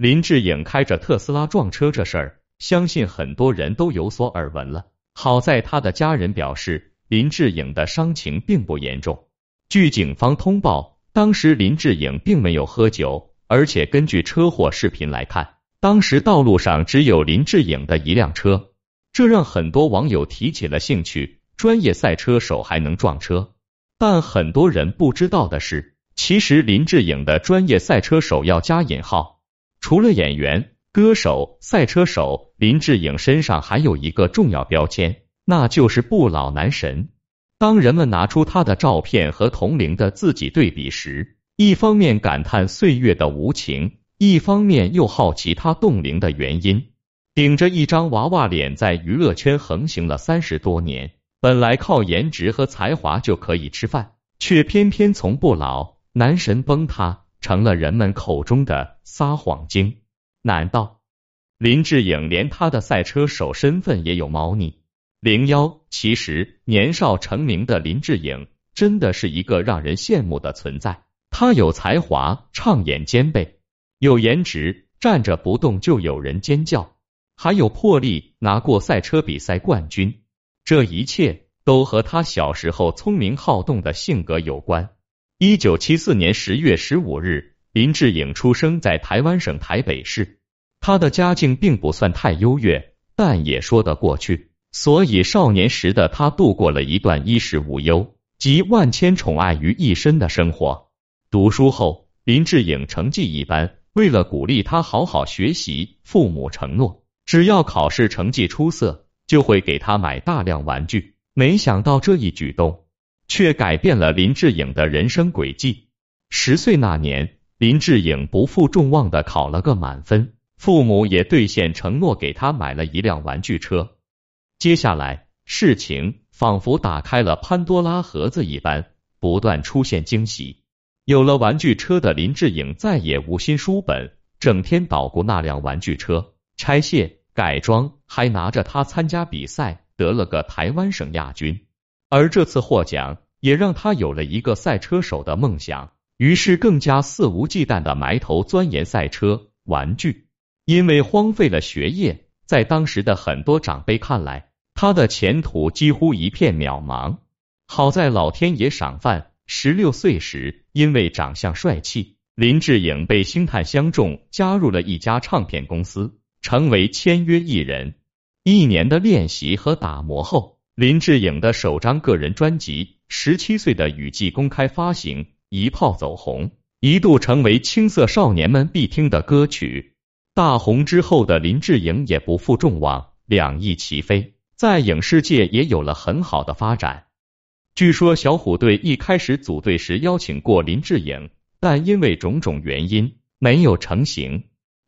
林志颖开着特斯拉撞车这事儿，相信很多人都有所耳闻了。好在他的家人表示，林志颖的伤情并不严重。据警方通报，当时林志颖并没有喝酒，而且根据车祸视频来看，当时道路上只有林志颖的一辆车，这让很多网友提起了兴趣。专业赛车手还能撞车？但很多人不知道的是，其实林志颖的专业赛车手要加引号。除了演员、歌手、赛车手，林志颖身上还有一个重要标签，那就是不老男神。当人们拿出他的照片和同龄的自己对比时，一方面感叹岁月的无情，一方面又好奇他冻龄的原因。顶着一张娃娃脸，在娱乐圈横行了三十多年。本来靠颜值和才华就可以吃饭，却偏偏从不老，男神崩塌成了人们口中的撒谎精。难道林志颖连他的赛车手身份也有猫腻？零幺，其实年少成名的林志颖真的是一个让人羡慕的存在。他有才华，唱演兼备；有颜值，站着不动就有人尖叫；还有魄力，拿过赛车比赛冠军。这一切都和他小时候聪明好动的性格有关。一九七四年十月十五日，林志颖出生在台湾省台北市。他的家境并不算太优越，但也说得过去，所以少年时的他度过了一段衣食无忧、集万千宠爱于一身的生活。读书后，林志颖成绩一般，为了鼓励他好好学习，父母承诺，只要考试成绩出色。就会给他买大量玩具，没想到这一举动却改变了林志颖的人生轨迹。十岁那年，林志颖不负众望的考了个满分，父母也兑现承诺，给他买了一辆玩具车。接下来，事情仿佛打开了潘多拉盒子一般，不断出现惊喜。有了玩具车的林志颖再也无心书本，整天捣鼓那辆玩具车，拆卸。改装，还拿着它参加比赛，得了个台湾省亚军。而这次获奖也让他有了一个赛车手的梦想，于是更加肆无忌惮的埋头钻研赛车玩具。因为荒废了学业，在当时的很多长辈看来，他的前途几乎一片渺茫。好在老天爷赏饭，十六岁时因为长相帅气，林志颖被星探相中，加入了一家唱片公司。成为签约艺人，一年的练习和打磨后，林志颖的首张个人专辑《十七岁的雨季》公开发行，一炮走红，一度成为青涩少年们必听的歌曲。大红之后的林志颖也不负众望，两翼齐飞，在影视界也有了很好的发展。据说小虎队一开始组队时邀请过林志颖，但因为种种原因没有成型。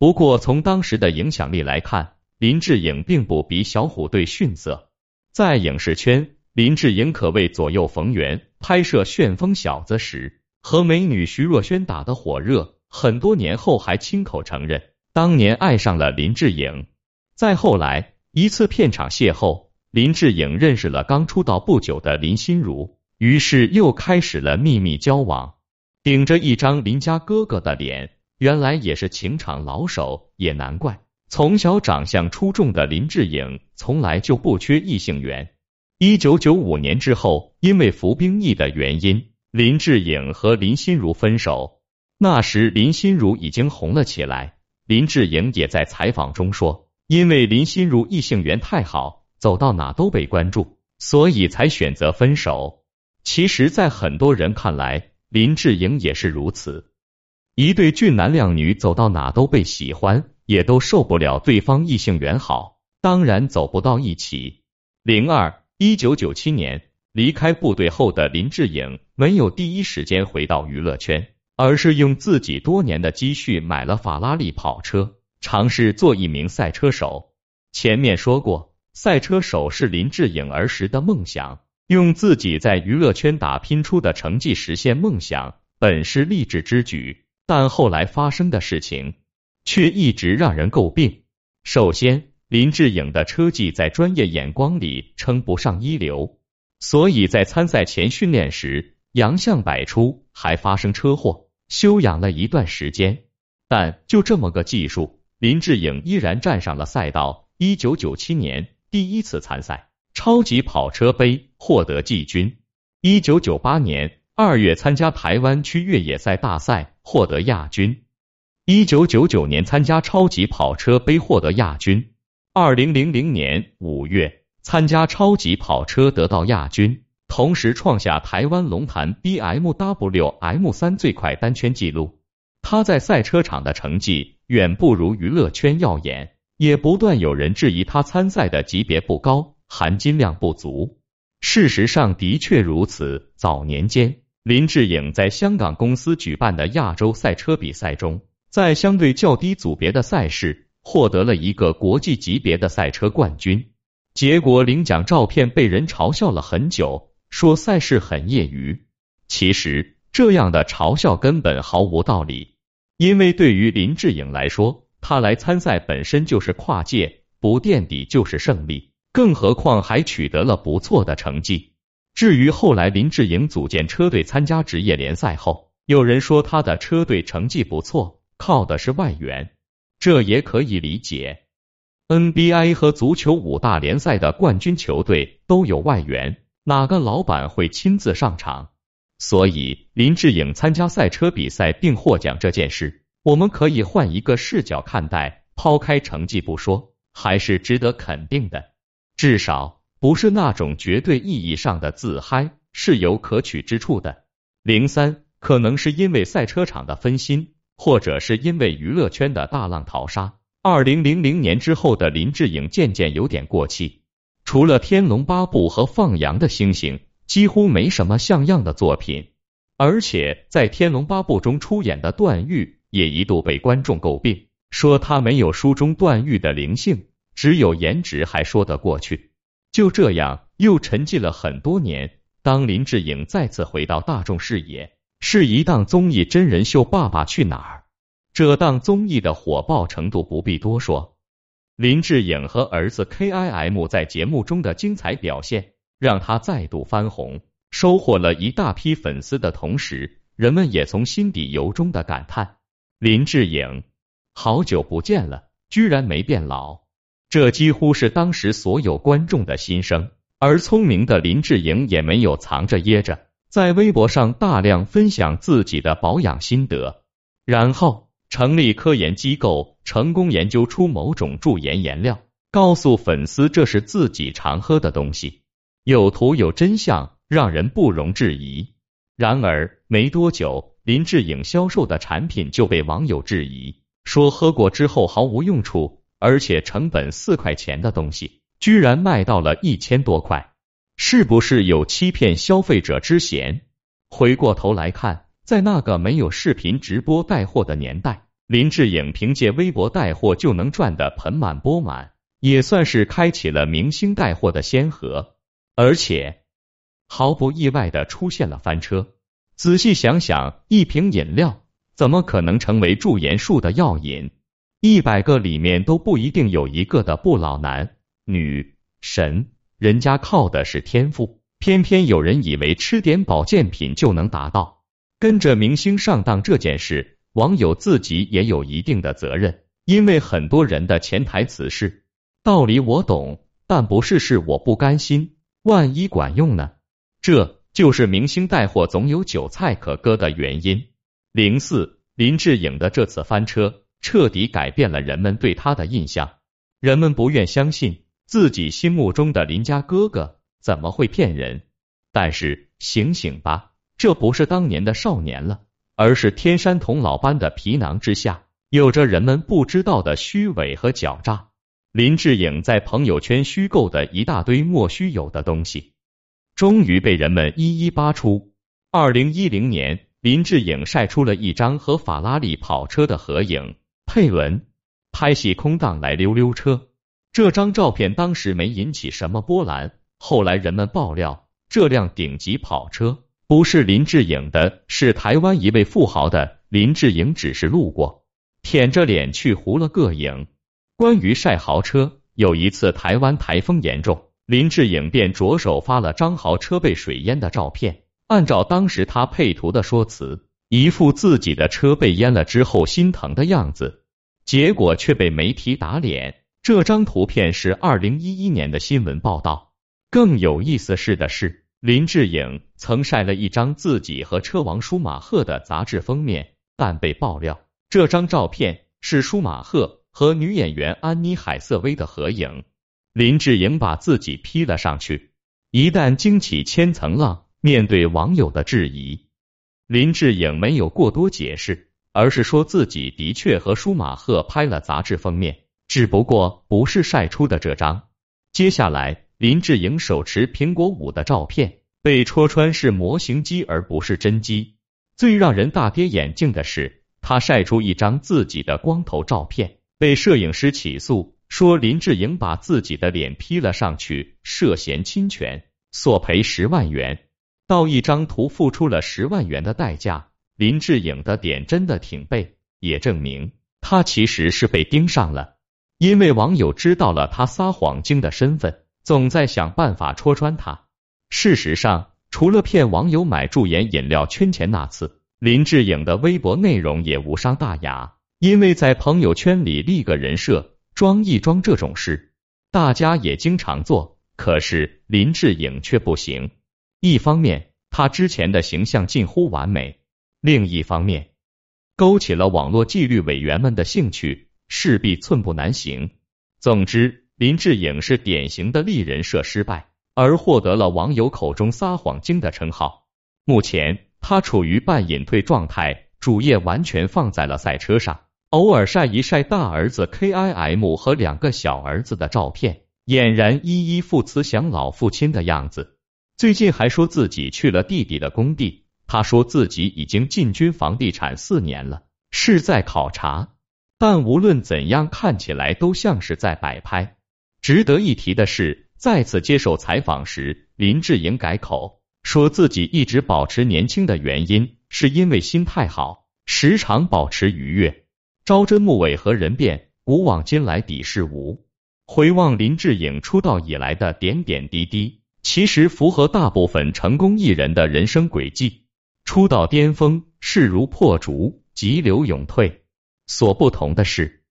不过，从当时的影响力来看，林志颖并不比小虎队逊色。在影视圈，林志颖可谓左右逢源。拍摄《旋风小子》时，和美女徐若瑄打得火热，很多年后还亲口承认当年爱上了林志颖。再后来，一次片场邂逅，林志颖认识了刚出道不久的林心如，于是又开始了秘密交往。顶着一张林家哥哥的脸。原来也是情场老手，也难怪从小长相出众的林志颖从来就不缺异性缘。一九九五年之后，因为服兵役的原因，林志颖和林心如分手。那时林心如已经红了起来，林志颖也在采访中说，因为林心如异性缘太好，走到哪都被关注，所以才选择分手。其实，在很多人看来，林志颖也是如此。一对俊男靓女走到哪都被喜欢，也都受不了对方异性缘好，当然走不到一起。零二一九九七年离开部队后的林志颖没有第一时间回到娱乐圈，而是用自己多年的积蓄买了法拉利跑车，尝试做一名赛车手。前面说过，赛车手是林志颖儿时的梦想，用自己在娱乐圈打拼出的成绩实现梦想，本是励志之举。但后来发生的事情却一直让人诟病。首先，林志颖的车技在专业眼光里称不上一流，所以在参赛前训练时洋相百出，还发生车祸，休养了一段时间。但就这么个技术，林志颖依然站上了赛道。一九九七年第一次参赛超级跑车杯，获得季军。一九九八年二月参加台湾区越野赛大赛，获得亚军。一九九九年参加超级跑车杯，获得亚军。二零零零年五月参加超级跑车，得到亚军，同时创下台湾龙潭 BMW M 三最快单圈纪录。他在赛车场的成绩远不如娱乐圈耀眼，也不断有人质疑他参赛的级别不高，含金量不足。事实上的确如此。早年间，林志颖在香港公司举办的亚洲赛车比赛中，在相对较低组别的赛事获得了一个国际级别的赛车冠军。结果领奖照片被人嘲笑了很久，说赛事很业余。其实这样的嘲笑根本毫无道理。因为对于林志颖来说，他来参赛本身就是跨界，不垫底就是胜利，更何况还取得了不错的成绩。至于后来林志颖组建车队参加职业联赛后，有人说他的车队成绩不错，靠的是外援，这也可以理解。NBA 和足球五大联赛的冠军球队都有外援，哪个老板会亲自上场？所以，林志颖参加赛车比赛并获奖这件事，我们可以换一个视角看待。抛开成绩不说，还是值得肯定的。至少不是那种绝对意义上的自嗨，是有可取之处的。零三可能是因为赛车场的分心，或者是因为娱乐圈的大浪淘沙。二零零零年之后的林志颖渐渐有点过气，除了《天龙八部》和《放羊的星星》。几乎没什么像样的作品，而且在《天龙八部》中出演的段誉也一度被观众诟病，说他没有书中段誉的灵性，只有颜值还说得过去。就这样又沉寂了很多年。当林志颖再次回到大众视野，是一档综艺真人秀《爸爸去哪儿》。这档综艺的火爆程度不必多说，林志颖和儿子 K I M 在节目中的精彩表现。让他再度翻红，收获了一大批粉丝的同时，人们也从心底由衷的感叹：林志颖，好久不见了，居然没变老。这几乎是当时所有观众的心声。而聪明的林志颖也没有藏着掖着，在微博上大量分享自己的保养心得，然后成立科研机构，成功研究出某种驻颜颜料，告诉粉丝这是自己常喝的东西。有图有真相，让人不容置疑。然而没多久，林志颖销售的产品就被网友质疑，说喝过之后毫无用处，而且成本四块钱的东西，居然卖到了一千多块，是不是有欺骗消费者之嫌？回过头来看，在那个没有视频直播带货的年代，林志颖凭借微博带货就能赚得盆满钵满，也算是开启了明星带货的先河。而且毫不意外的出现了翻车。仔细想想，一瓶饮料怎么可能成为驻颜术的药引？一百个里面都不一定有一个的不老男女神，人家靠的是天赋，偏偏有人以为吃点保健品就能达到。跟着明星上当这件事，网友自己也有一定的责任，因为很多人的潜台词是：道理我懂，但不是事我不甘心。万一管用呢？这就是明星带货总有韭菜可割的原因。零四林志颖的这次翻车，彻底改变了人们对他的印象。人们不愿相信自己心目中的林家哥哥怎么会骗人。但是醒醒吧，这不是当年的少年了，而是天山童姥般的皮囊之下，有着人们不知道的虚伪和狡诈。林志颖在朋友圈虚构的一大堆莫须有的东西，终于被人们一一扒出。二零一零年，林志颖晒出了一张和法拉利跑车的合影，配文：“拍戏空档来溜溜车。”这张照片当时没引起什么波澜，后来人们爆料，这辆顶级跑车不是林志颖的，是台湾一位富豪的。林志颖只是路过，舔着脸去糊了个影。关于晒豪车，有一次台湾台风严重，林志颖便着手发了张豪车被水淹的照片。按照当时他配图的说辞，一副自己的车被淹了之后心疼的样子，结果却被媒体打脸。这张图片是二零一一年的新闻报道。更有意思是的是，林志颖曾晒了一张自己和车王舒马赫的杂志封面，但被爆料这张照片是舒马赫和女演员安妮海瑟薇的合影。林志颖把自己 P 了上去，一旦惊起千层浪。面对网友的质疑，林志颖没有过多解释，而是说自己的确和舒马赫拍了杂志封面，只不过不是晒出的这张。接下来，林志颖手持苹果五的照片被戳穿是模型机而不是真机。最让人大跌眼镜的是，他晒出一张自己的光头照片，被摄影师起诉，说林志颖把自己的脸 P 了上去，涉嫌侵权，索赔十万元。到一张图付出了十万元的代价，林志颖的点真的挺背，也证明他其实是被盯上了。因为网友知道了他撒谎精的身份，总在想办法戳穿他。事实上，除了骗网友买驻颜饮料圈钱那次，林志颖的微博内容也无伤大雅。因为在朋友圈里立个人设，装一装这种事，大家也经常做，可是林志颖却不行。一方面，他之前的形象近乎完美；另一方面，勾起了网络纪律委员们的兴趣，势必寸步难行。总之，林志颖是典型的立人设失败，而获得了网友口中撒谎精的称号。目前，他处于半隐退状态，主业完全放在了赛车上，偶尔晒一晒大儿子 K I M 和两个小儿子的照片，俨然依依父慈祥老父亲的样子。最近还说自己去了弟弟的工地，他说自己已经进军房地产四年了，是在考察。但无论怎样，看起来都像是在摆拍。值得一提的是，再次接受采访时，林志颖改口，说自己一直保持年轻的原因是因为心态好，时常保持愉悦。朝真暮伪和人变，古往今来底是无。回望林志颖出道以来的点点滴滴。其实符合大部分成功艺人的人生轨迹。出道巅峰势如破竹，急流勇退。所不同的是，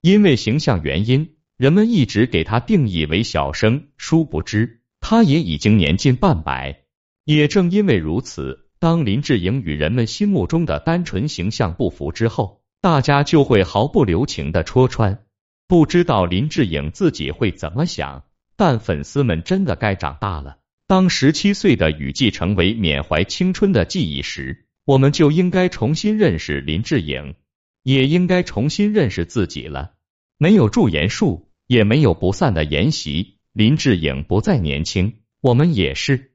因为形象原因，人们一直给他定义为小生。殊不知，他也已经年近半百。也正因为如此，当林志颖与人们心目中的单纯形象不符之后，大家就会毫不留情的戳穿。不知道林志颖自己会怎么想。但粉丝们真的该长大了。当十七岁的雨季成为缅怀青春的记忆时，我们就应该重新认识林志颖，也应该重新认识自己了。没有驻颜术，也没有不散的筵席。林志颖不再年轻，我们也是。